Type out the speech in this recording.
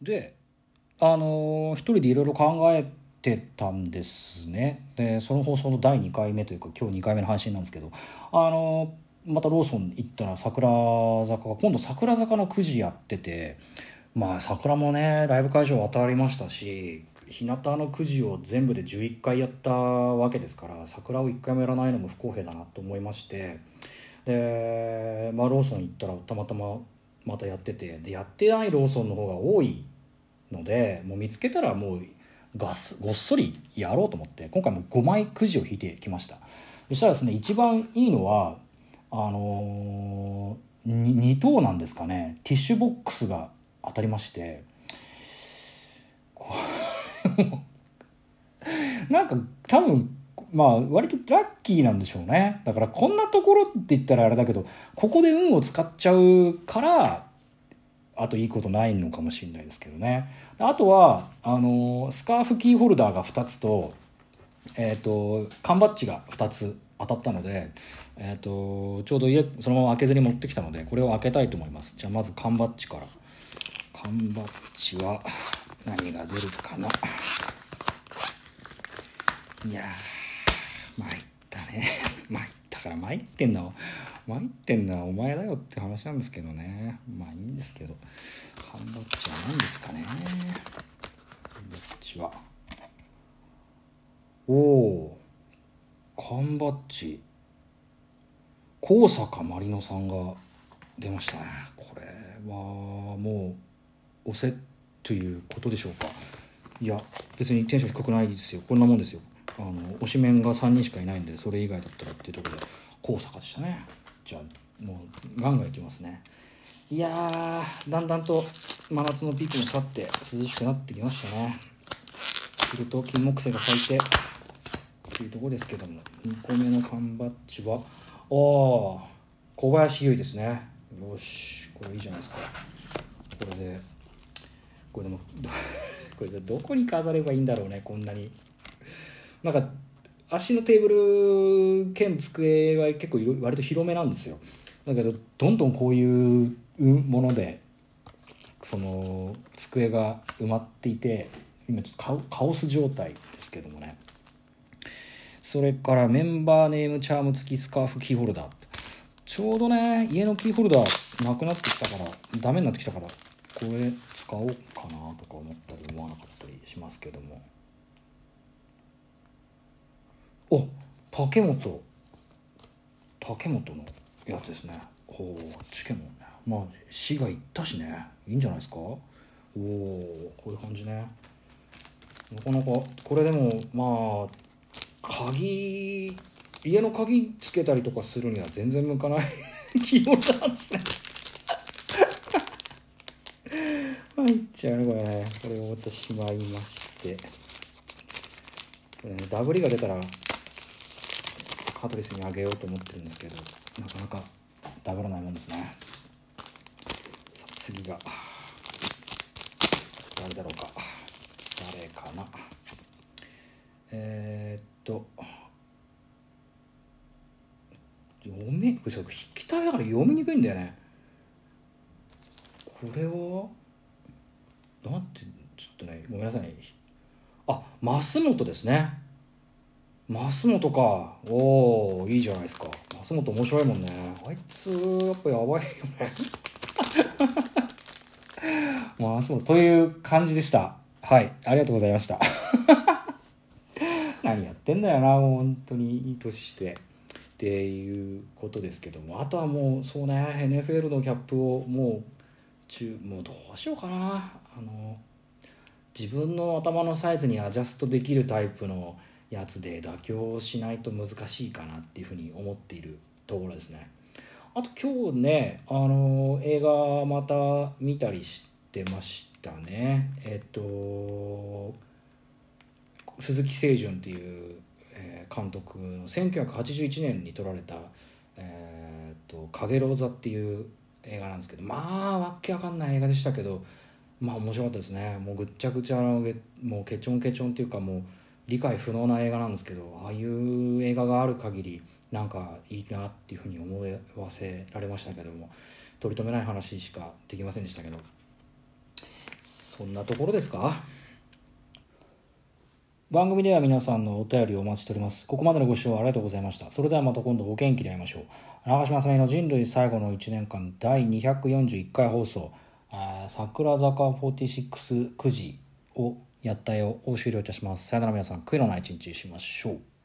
であのー一人でいろいろ考えてたんですね。でその放送の第2回目というか今日2回目の配信なんですけどあのまたローソン行ったら桜坂が今度桜坂の9時やっててまあ桜もねライブ会場渡りましたし日向の9時を全部で11回やったわけですから桜を1回もやらないのも不公平だなと思いましてで、まあ、ローソン行ったらたまたままたやっててでやってないローソンの方が多いのでもう見つけたらもうガスごっそりやろうと思って今回も5枚くじを引いてきました。そしたらですね一番いいのはあのー、2等なんですかね。ティッシュボックスが当たりましてこう なんか多分まあ割とラッキーなんでしょうね。だからこんなところって言ったらあれだけどここで運を使っちゃうからあといいことないのかもしれないですけどね。あとはあのスカーフキーホルダーが2つとえっ、と缶バッジが2つ当たったので、えー、とちょうど家そのまま開けずに持ってきたのでこれを開けたいと思います。じゃあまず缶バッジから。缶バッジは何が出るかな。いや参ったね。参ったから参ってんの参ってんのはお前だよって話なんですけどね。まあいいんですけど。缶バッジは何ですかね。缶バッジは。おお缶バッジ高坂まりのさんが出ましたね。これはもう押せということでしょうか。いや別にテンション低くないですよ。こんなもんですよ。あの推しメンが3人しかいないんでそれ以外だったらっていうところで高坂でしたね。じゃあもうガンガンいきますね。いやだんだんと真夏のピークも去って涼しくなってきましたね。すると金木犀が咲いてというとこですけども2個目の缶バッジはああ小林優衣ですね。よしこれいいじゃないですか。これでこれでも これでどこに飾ればいいんだろうねこんなに。なんか足のテーブル兼机は結構割と広めなんですよ。だけどどんどんこういうものでその机が埋まっていて今ちょっとカオス状態ですけどもね。それからメンバーネームチャーム付きスカーフキーホルダー。ちょうどね家のキーホルダーなくなってきたからダメになってきたからこれ使おうかなとか思ったり思わなかったりしますけども。お竹本。竹本のやつですね。おおチケモンね。まあ市が行ったしね。いいんじゃないですか？おおこういう感じね。なかなかこれでもまあ鍵家の鍵つけたりとかするには全然向かない 気持ちなんですね。入っちゃうねこれね。これをまたしまいまして。これねダブリが出たらカトリスにあげようと思ってるんですけどなかなかダブらないもんですね。さあ次が誰だろうか。誰かな。えー、っと読めこれ筆記体だから読みにくいんだよね。これはなんてちょっとねごめんなさいあ増本ですね。増本か。おおいいじゃないですか。増本面白いもんね。あいつやっぱやばいよね。増本という感じでした。はいありがとうございました。何やってんだよなもう本当にいい年して。っていうことですけども。あとはもうそうね NFL のキャップをもう中もうどうしようかな。あの自分の頭のサイズにアジャストできるタイプのやつで妥協しないと難しいかなっていうふうに思っているところですね。あと今日ねあの映画また見たりしてましたね。えっと鈴木清純っていう、監督の1981年に撮られた「えーっとかげろう座」っていう映画なんですけどまあわけわかんない映画でしたけどまあ面白かったですね。もうぐっちゃぐちゃのもうケチョンケチョンっていうかもう理解不能な映画なんですけどああいう映画がある限りなんかいいなっていうふうに思わせられましたけども取り留めない話しかできませんでしたけどそんなところですか？番組では皆さんのお便りをお待ちしております。ここまでのご視聴ありがとうございました。それではまた今度お元気で会いましょう。長嶋さんの人類最後の1年間第241回放送、桜坂46 9時をやったよを終了いたします。さよなら皆さん、悔いのない一日にしましょう。